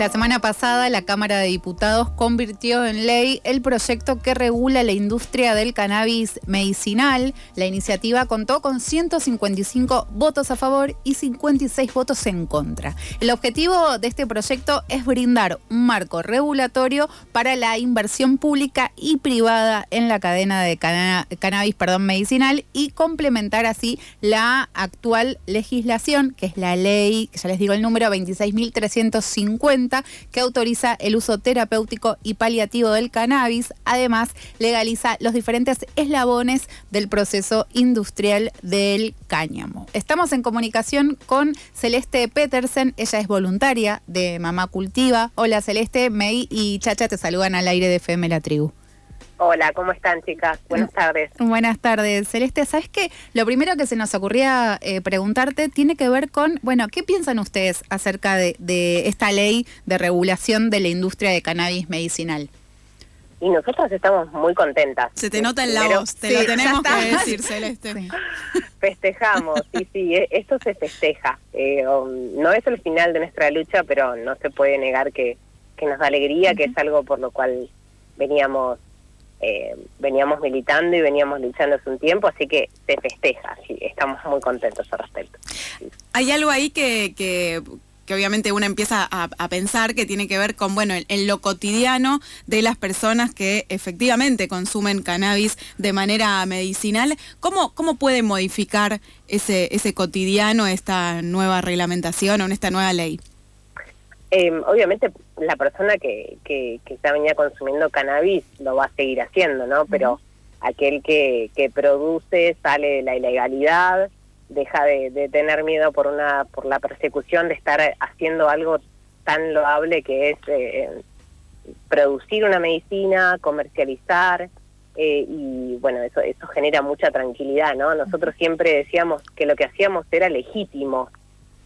La semana pasada la Cámara de Diputados convirtió en ley el proyecto que regula la industria del cannabis medicinal. La iniciativa contó con 155 votos a favor y 56 votos en contra. El objetivo de este proyecto es brindar un marco regulatorio para la inversión pública y privada en la cadena de cannabis perdón, medicinal y complementar así la actual legislación, que es la ley, ya les digo el número 26.350 que autoriza el uso terapéutico y paliativo del cannabis. Además, legaliza los diferentes eslabones del proceso industrial del cáñamo. Estamos en comunicación con Celeste Petersen. Ella es voluntaria de Mamá Cultiva. Hola Celeste, May y Chacha te saludan al aire de FM La Tribu. Hola, ¿cómo están chicas? Buenas tardes. Buenas tardes. Celeste, ¿sabes qué? Lo primero que se nos ocurría eh, preguntarte tiene que ver con, bueno, ¿qué piensan ustedes acerca de, esta ley de regulación de la industria de cannabis medicinal? Y nosotros estamos muy contentas. Se te nota en la voz, te lo tenemos que decir, Celeste. Festejamos, sí, sí, e, esto se festeja. Eh, no es el final de nuestra lucha, pero no se puede negar que, que nos da alegría, que es algo por lo cual veníamos eh, veníamos militando y veníamos luchando hace un tiempo, así que se festeja, sí, estamos muy contentos al respecto. Hay algo ahí que, que, obviamente uno empieza a, pensar que tiene que ver con, bueno, en, lo cotidiano de las personas que efectivamente consumen cannabis de manera medicinal. ¿Cómo, cómo puede modificar ese, ese cotidiano esta nueva reglamentación o esta nueva ley? Eh, obviamente la persona que, que, que ya venía consumiendo cannabis lo va a seguir haciendo, ¿no? Pero aquel que, que produce sale de la ilegalidad, deja de, tener miedo por una por la persecución de estar haciendo algo tan loable que es eh, producir una medicina, comercializar eh, y bueno eso eso genera mucha tranquilidad, ¿no? Nosotros siempre decíamos que lo que hacíamos era legítimo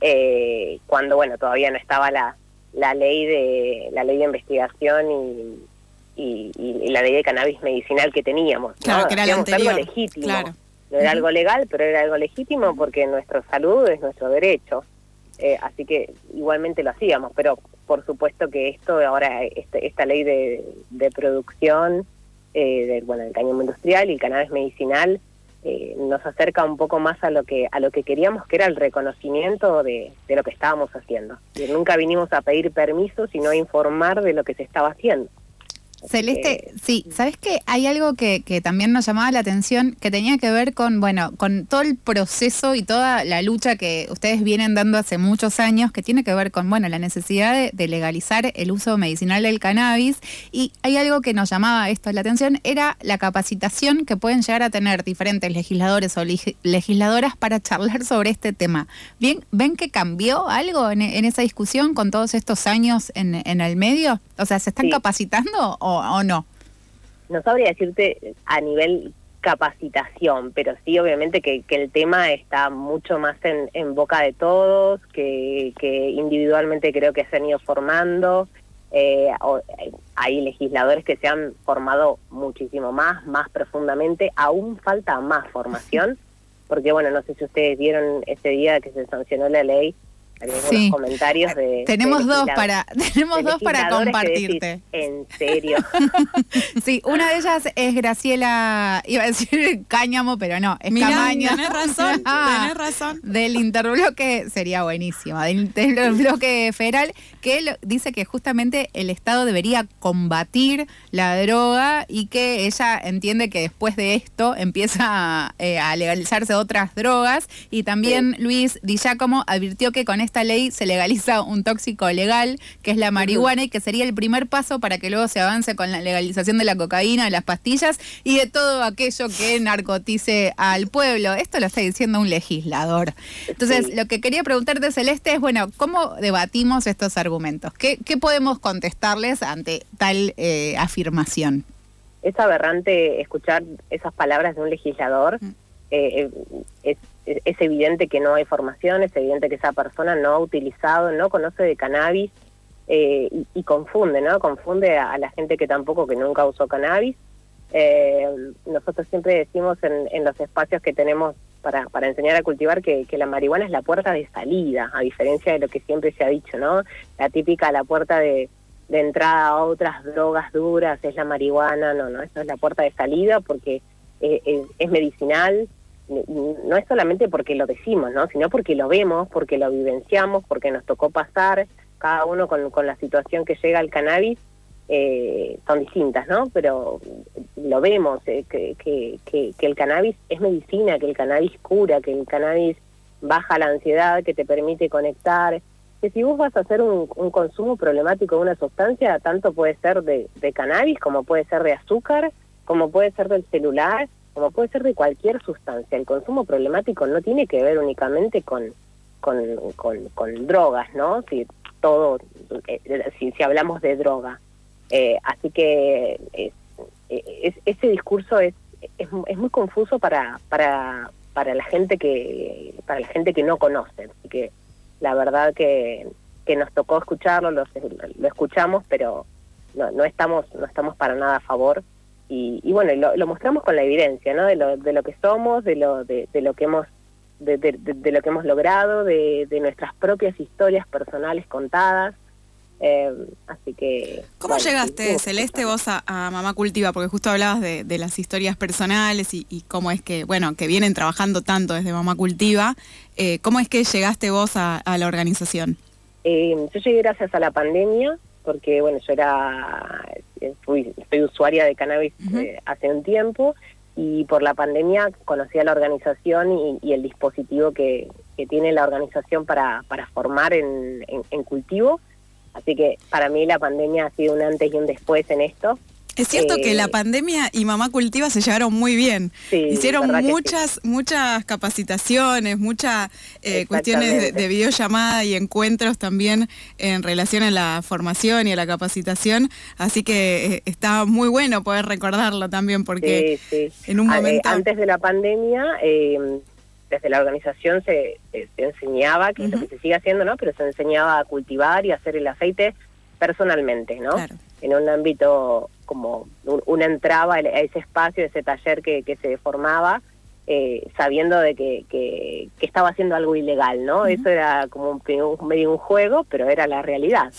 eh, cuando bueno todavía no estaba la la ley de la ley de investigación y, y, la ley de cannabis medicinal que teníamos. Claro, que era algo legítimo. No era algo legal, pero era algo legítimo porque nuestra salud es nuestro derecho. Eh, así que igualmente lo hacíamos, pero por supuesto que esto ahora, este, esta ley de, de producción eh, del, bueno, del cáñamo industrial y el cannabis medicinal eh, nos acerca un poco más a lo que a lo que queríamos que era el reconocimiento de, de lo que estábamos haciendo. Y nunca vinimos a pedir permiso, sino a informar de lo que se estaba haciendo. Celeste, sí, ¿sabes qué? Hay algo que, que, también nos llamaba la atención que tenía que ver con, bueno, con todo el proceso y toda la lucha que ustedes vienen dando hace muchos años, que tiene que ver con, bueno, la necesidad de, legalizar el uso medicinal del cannabis. Y hay algo que nos llamaba esto la atención, era la capacitación que pueden llegar a tener diferentes legisladores o legisladoras para charlar sobre este tema. Bien, ¿Ven que cambió algo en, esa discusión con todos estos años en, en el medio? O sea, ¿se están capacitando o, no? No sabría decirte a nivel capacitación, pero sí obviamente que, el tema está mucho más en, boca de todos, que, individualmente creo que se han ido formando. Eh, hay legisladores que se han formado muchísimo más, más profundamente, aún falta más formación, porque bueno, no sé si ustedes vieron ese día que se sancionó la ley sí. comentarios de tenemos dos para tenemos dos para compartirte. en serio sí una de ellas es Graciela iba a decir cáñamo pero no es Camaño. tenés razón ah, tenés razón. del interbloque sería buenísimo del interbloque federal que dice que justamente el Estado debería combatir la droga y que ella entiende que después de esto empieza eh, a legalizarse otras drogas. Y también Luis Di Giacomo advirtió que con esta ley se legaliza un tóxico legal, que es la marihuana, y que sería el primer paso para que luego se avance con la legalización de la cocaína, de las pastillas y de todo aquello que narcotice al pueblo. Esto lo está diciendo un legislador. Entonces, lo que quería preguntarte, Celeste, es, bueno, ¿cómo debatimos estos argumentos? ¿Qué, podemos contestarles ante tal eh, afirmación? Es aberrante escuchar esas palabras de un legislador. Mm. Eh, eh, es, evidente que no hay formación, es evidente que esa persona no ha utilizado, no conoce de cannabis, eh, y, confunde, ¿no? Confunde a, la gente que tampoco, que nunca usó cannabis. Eh, nosotros siempre decimos en, los espacios que tenemos para, para enseñar a cultivar que, la marihuana es la puerta de salida, a diferencia de lo que siempre se ha dicho, ¿no? La típica, la puerta de, entrada a otras drogas duras es la marihuana, no, no, eso es la puerta de salida porque eh, es medicinal, no es solamente porque lo decimos, ¿no? sino porque lo vemos, porque lo vivenciamos, porque nos tocó pasar, cada uno con, la situación que llega al cannabis, eh, son distintas, ¿no? Pero lo vemos, eh, que, que, que, el cannabis es medicina, que el cannabis cura, que el cannabis baja la ansiedad, que te permite conectar, que si vos vas a hacer un, consumo problemático de una sustancia, tanto puede ser de cannabis como puede ser de azúcar, como puede ser del celular, como puede ser de cualquier sustancia. El consumo problemático no tiene que ver únicamente con, con, con, drogas, ¿no? Si todo, eh, si, si hablamos de droga. Eh, así que es, ese discurso es, es, es, muy confuso para, para, para la gente que para la gente que no conoce. Así que la verdad que, que nos tocó escucharlo, lo, lo escuchamos, pero no, no estamos no estamos para nada a favor y, bueno, lo, mostramos con la evidencia, ¿no? De lo, de lo que somos, de lo, de, lo que hemos de, lo que hemos logrado, de, nuestras propias historias personales contadas. Eh, así que... ¿Cómo llegaste, Celeste, vos a, Mamá Cultiva? Porque justo hablabas de, las historias personales y, cómo es que, bueno, que vienen trabajando tanto desde Mamá Cultiva. Eh, ¿Cómo es que llegaste vos a, la organización? Eh, yo llegué gracias a la pandemia, porque, bueno, yo era fui, soy usuaria de cannabis eh, hace un tiempo y por la pandemia conocí a la organización y, el dispositivo que, que, tiene la organización para, para formar en, en cultivo. Así que para mí la pandemia ha sido un antes y un después en esto. Es cierto que la eh, pandemia y Mamá Cultiva se llevaron muy bien. Hicieron muchas, muchas capacitaciones, muchas eh, cuestiones de, videollamada y encuentros también en relación a la formación y a la capacitación. Así que eh, está muy bueno poder recordarlo también porque en un momento... antes de la pandemia desde la organización se, enseñaba, que es lo que se sigue haciendo, ¿no? Pero se enseñaba a cultivar y hacer el aceite personalmente, ¿no? En un ámbito como una entraba a ese espacio, ese taller que, que se formaba, eh, sabiendo de que, que, estaba haciendo algo ilegal, ¿no? Eso era como un, medio un juego, pero era la realidad.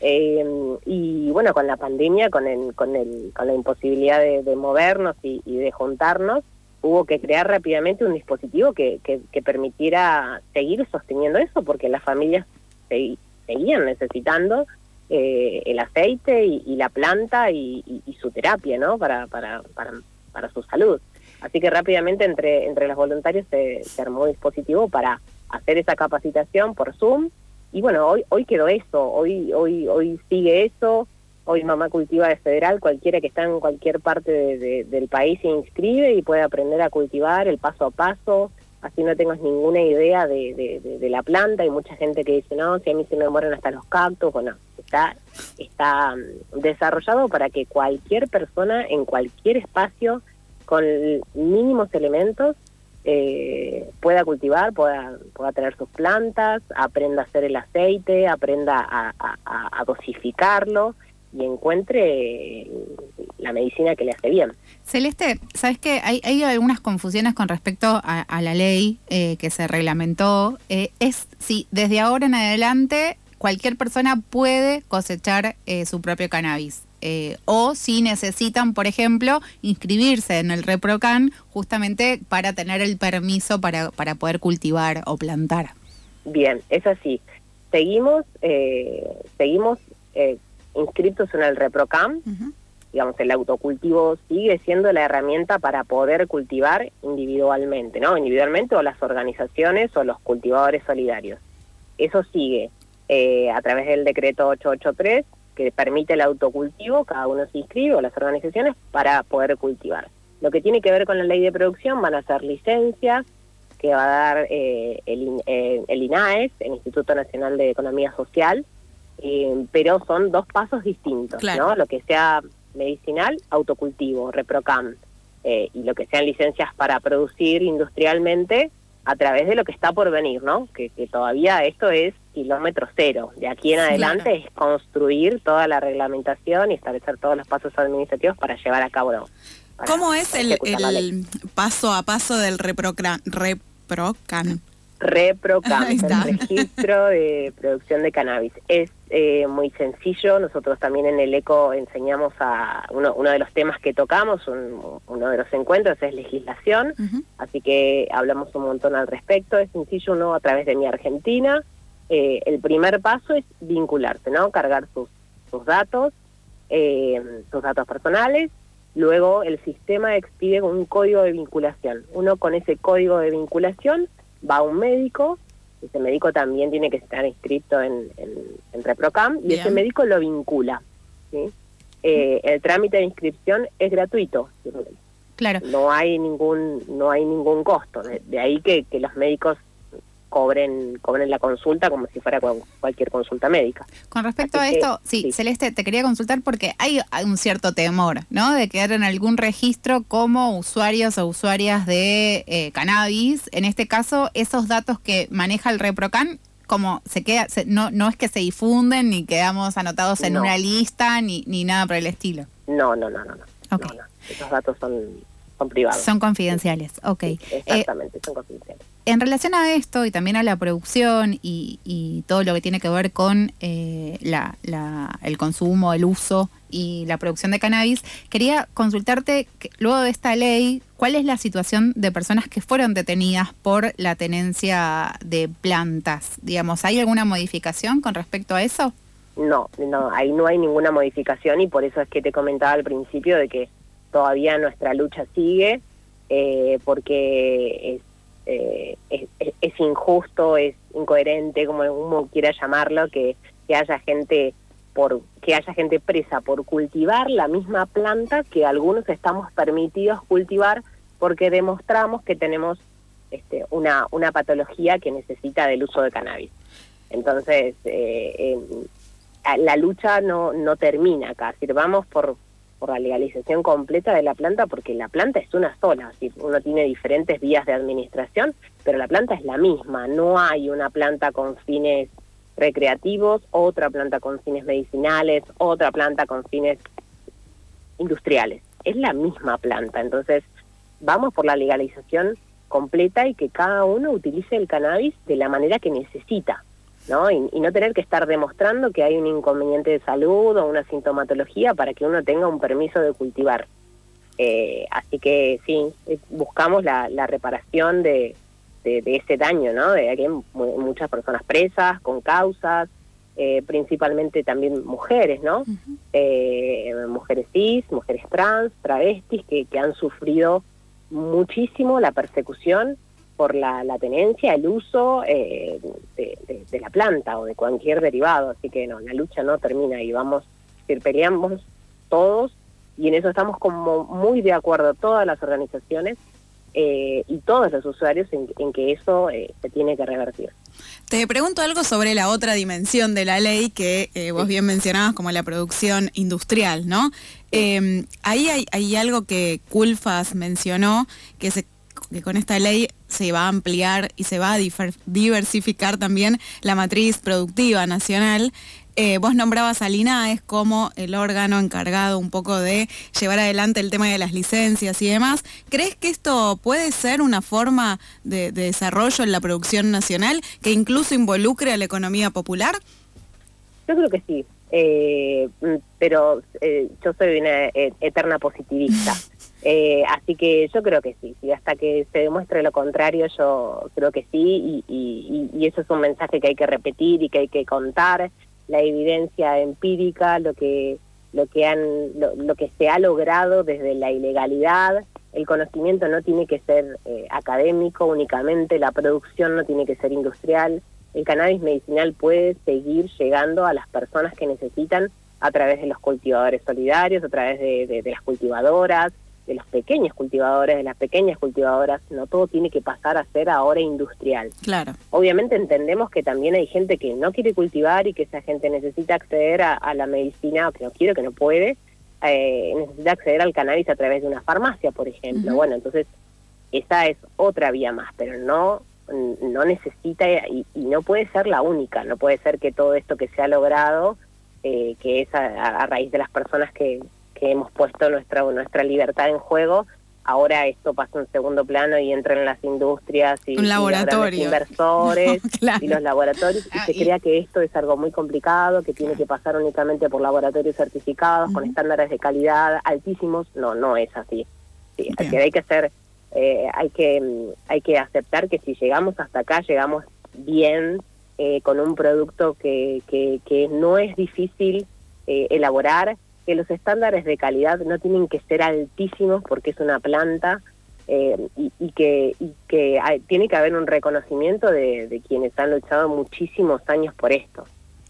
Eh, y bueno, con la pandemia, con, el, con, el, con la imposibilidad de, movernos y, de juntarnos, hubo que crear rápidamente un dispositivo que, que, permitiera seguir sosteniendo eso, porque las familias seguían necesitando eh, el aceite y, la planta y, su terapia, ¿no? Para, para, para, para, su salud. Así que rápidamente entre, entre los voluntarios se, armó un dispositivo para hacer esa capacitación por Zoom. Y bueno, hoy, hoy quedó eso, hoy, hoy, hoy sigue eso. Hoy Mamá Cultiva de Federal, cualquiera que está en cualquier parte del país se inscribe y puede aprender a cultivar el paso a paso, así no tengas ninguna idea de, de, la planta. Hay mucha gente que dice, no, si a mí se me mueren hasta los cactus, bueno, está, mm, desarrollado para que cualquier persona en cualquier espacio con mínimos elementos eh, pueda cultivar, pueda, pueda tener sus plantas, aprenda a hacer el aceite, aprenda a, dosificarlo y encuentre la medicina que le hace bien. Celeste, ¿sabes qué? Hay, hay algunas confusiones con respecto a, la ley eh, que se reglamentó. Eh, es si desde ahora en adelante cualquier persona puede cosechar eh, su propio cannabis. Eh, o si necesitan, por ejemplo, inscribirse en el ReproCan justamente para tener el permiso para, para poder cultivar o plantar. Bien, es así. Seguimos, eh, seguimos inscritos en el ReproCam. Digamos, el autocultivo sigue siendo la herramienta para poder cultivar individualmente, ¿no? Individualmente o las organizaciones o los cultivadores solidarios. Eso sigue. Eh, a través del decreto 883 que permite el autocultivo, cada uno se inscribe o las organizaciones para poder cultivar. Lo que tiene que ver con la ley de producción van a ser licencias que va a dar eh, el, eh, el, INAES, el Instituto Nacional de Economía Social, pero son dos pasos distintos, ¿no? Lo que sea medicinal, autocultivo, reprocam, y lo que sean licencias para producir industrialmente, a través de lo que está por venir, ¿no? Que, todavía esto es kilómetro cero. De aquí en adelante es construir toda la reglamentación y establecer todos los pasos administrativos para llevar a cabo. ¿no? ¿Cómo es el, paso a paso del reprocan? reprocan? ReproCam, el registro de producción de cannabis. Es eh, muy sencillo, nosotros también en el ECO enseñamos a uno, uno de los temas que tocamos, uno de los encuentros es legislación, así que hablamos un montón al respecto, es sencillo uno a través de mi Argentina. Eh, el primer paso es vincularse, ¿no? Cargar sus, sus datos, eh, sus datos personales, luego el sistema expide un código de vinculación. Uno con ese código de vinculación va a un médico, ese médico también tiene que estar inscrito en, en, ReproCam y ese médico lo vincula. Eh, el trámite de inscripción es gratuito. Claro. No hay ningún no hay ningún costo. De, ahí que, que los médicos cobren, cobren la consulta como si fuera cualquier consulta médica. Con respecto a esto, sí, Celeste, te quería consultar porque hay un cierto temor, ¿no? De quedar en algún registro como usuarios o usuarias de eh, cannabis. En este caso, esos datos que maneja el ReproCan como se queda, no, no es que se difunden ni quedamos anotados en una lista ni, ni nada por el estilo. No, no, no, no. no, Esos datos son, son privados. Son confidenciales, ok. exactamente, son confidenciales. En relación a esto y también a la producción y, todo lo que tiene que ver con eh, el consumo, el uso y la producción de cannabis, quería consultarte, luego de esta ley, ¿cuál es la situación de personas que fueron detenidas por la tenencia de plantas? Digamos, ¿hay alguna modificación con respecto a eso? No, no, ahí no hay ninguna modificación y por eso es que te comentaba al principio de que todavía nuestra lucha sigue, eh, porque es eh, es, injusto, es incoherente, como uno quiera llamarlo, que, que haya gente por que haya gente presa por cultivar la misma planta que algunos estamos permitidos cultivar porque demostramos que tenemos este, una, una patología que necesita del uso de cannabis. Entonces, eh, la lucha no, no termina acá. Sirvamos por, por la legalización completa de la planta, porque la planta es una sola, uno tiene diferentes vías de administración, pero la planta es la misma, no hay una planta con fines recreativos, otra planta con fines medicinales, otra planta con fines industriales, es la misma planta, entonces vamos por la legalización completa y que cada uno utilice el cannabis de la manera que necesita. ¿No? Y, no tener que estar demostrando que hay un inconveniente de salud o una sintomatología para que uno tenga un permiso de cultivar. Eh, así que sí, buscamos la, reparación de, de, ese daño, ¿no? De que hay muchas personas presas, con causas, eh, principalmente también mujeres, ¿no? Eh, mujeres cis, mujeres trans, travestis, que, que han sufrido muchísimo la persecución por la, tenencia, el uso eh, de, la planta o de cualquier derivado. Así que no, la lucha no termina y vamos, si peleamos todos y en eso estamos como muy de acuerdo todas las organizaciones eh, y todos los usuarios en, que eso eh, se tiene que revertir. Te pregunto algo sobre la otra dimensión de la ley que vos bien mencionabas como la producción industrial, ¿no? ahí hay, hay, algo que Culfas mencionó, que se que con esta ley se va a ampliar y se va a diversificar también la matriz productiva nacional. Eh, vos nombrabas a Linaes como el órgano encargado un poco de llevar adelante el tema de las licencias y demás. ¿Crees que esto puede ser una forma de, desarrollo en la producción nacional que incluso involucre a la economía popular? Yo creo que sí, eh, pero eh, yo soy una eterna positivista. Eh, así que yo creo que sí, hasta que se demuestre lo contrario, yo creo que sí, y, eso es un mensaje que hay que repetir y que hay que contar, la evidencia empírica, lo que, lo que, han, lo, que se ha logrado desde la ilegalidad, el conocimiento no tiene que ser eh, académico únicamente, la producción no tiene que ser industrial, el cannabis medicinal puede seguir llegando a las personas que necesitan a través de los cultivadores solidarios, a través de las cultivadoras, de los pequeños cultivadores, de las pequeñas cultivadoras, no todo tiene que pasar a ser ahora industrial. Claro. Obviamente entendemos que también hay gente que no quiere cultivar y que esa gente necesita acceder a, la medicina, o que no quiere, que no puede, eh, necesita acceder al cannabis a través de una farmacia, por ejemplo. Bueno, entonces esa es otra vía más, pero no no necesita y, no puede ser la única, no puede ser que todo esto que se ha logrado, eh, que es a, raíz de las personas que, que hemos puesto nuestra, nuestra libertad en juego, ahora esto pasa en segundo plano y entra en las industrias y, Un laboratorio. los inversores y los laboratorios y ah, se crea que esto es algo muy complicado, que tiene que pasar únicamente por laboratorios certificados, con estándares de calidad altísimos. No, no es así. Sí, que hay que hacer, eh, hay que hay que aceptar que si llegamos hasta acá, llegamos bien, eh, con un producto que, que, que no es difícil eh, elaborar, que los estándares de calidad no tienen que ser altísimos porque es una planta eh, y, que, y que tiene que haber un reconocimiento de, de, quienes han luchado muchísimos años por esto.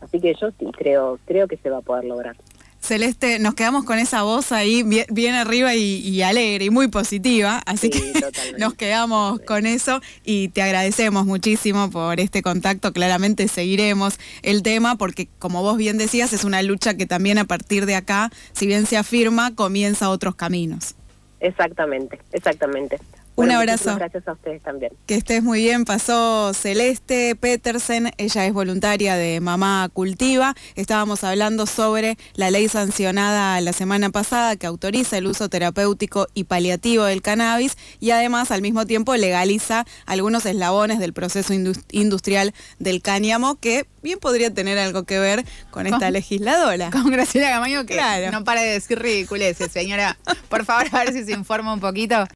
Así que yo creo, creo que se va a poder lograr. Celeste, nos quedamos con esa voz ahí bien, arriba y, alegre y muy positiva, así que nos quedamos con eso y te agradecemos muchísimo por este contacto. Claramente seguiremos el tema porque, como vos bien decías, es una lucha que también a partir de acá, si bien se afirma, comienza otros caminos. Exactamente, exactamente. Un abrazo. Gracias a ustedes también. Que estés muy bien. Pasó Celeste Petersen, ella es voluntaria de Mamá Cultiva. Estábamos hablando sobre la ley sancionada la semana pasada que autoriza el uso terapéutico y paliativo del cannabis y además al mismo tiempo legaliza algunos eslabones del proceso industrial del cáñamo que bien podría tener algo que ver con esta legisladora. Con Graciela Gamaño que no para de decir ridiculeces, señora. Por favor, a ver si se informa un poquito.